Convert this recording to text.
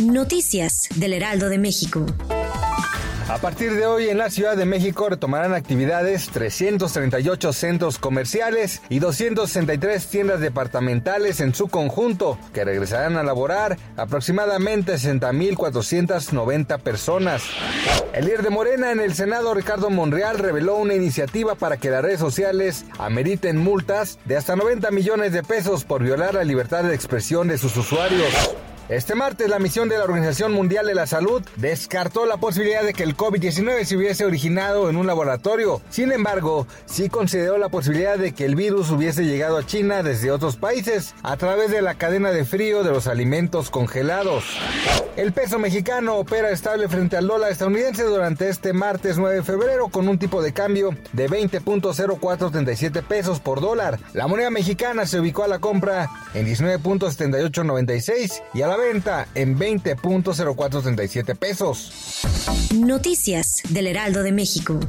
Noticias del Heraldo de México. A partir de hoy en la Ciudad de México retomarán actividades 338 centros comerciales y 263 tiendas departamentales en su conjunto, que regresarán a laborar aproximadamente 60.490 personas. El líder de Morena en el Senado, Ricardo Monreal, reveló una iniciativa para que las redes sociales ameriten multas de hasta 90 millones de pesos por violar la libertad de expresión de sus usuarios. Este martes, la misión de la Organización Mundial de la Salud descartó la posibilidad de que el COVID-19 se hubiese originado en un laboratorio. Sin embargo, sí consideró la posibilidad de que el virus hubiese llegado a China desde otros países a través de la cadena de frío de los alimentos congelados. El peso mexicano opera estable frente al dólar estadounidense durante este martes 9 de febrero con un tipo de cambio de 20.0437 pesos por dólar. La moneda mexicana se ubicó a la compra en 19.7896 y a la venta en 20.0437 pesos. Noticias del Heraldo de México.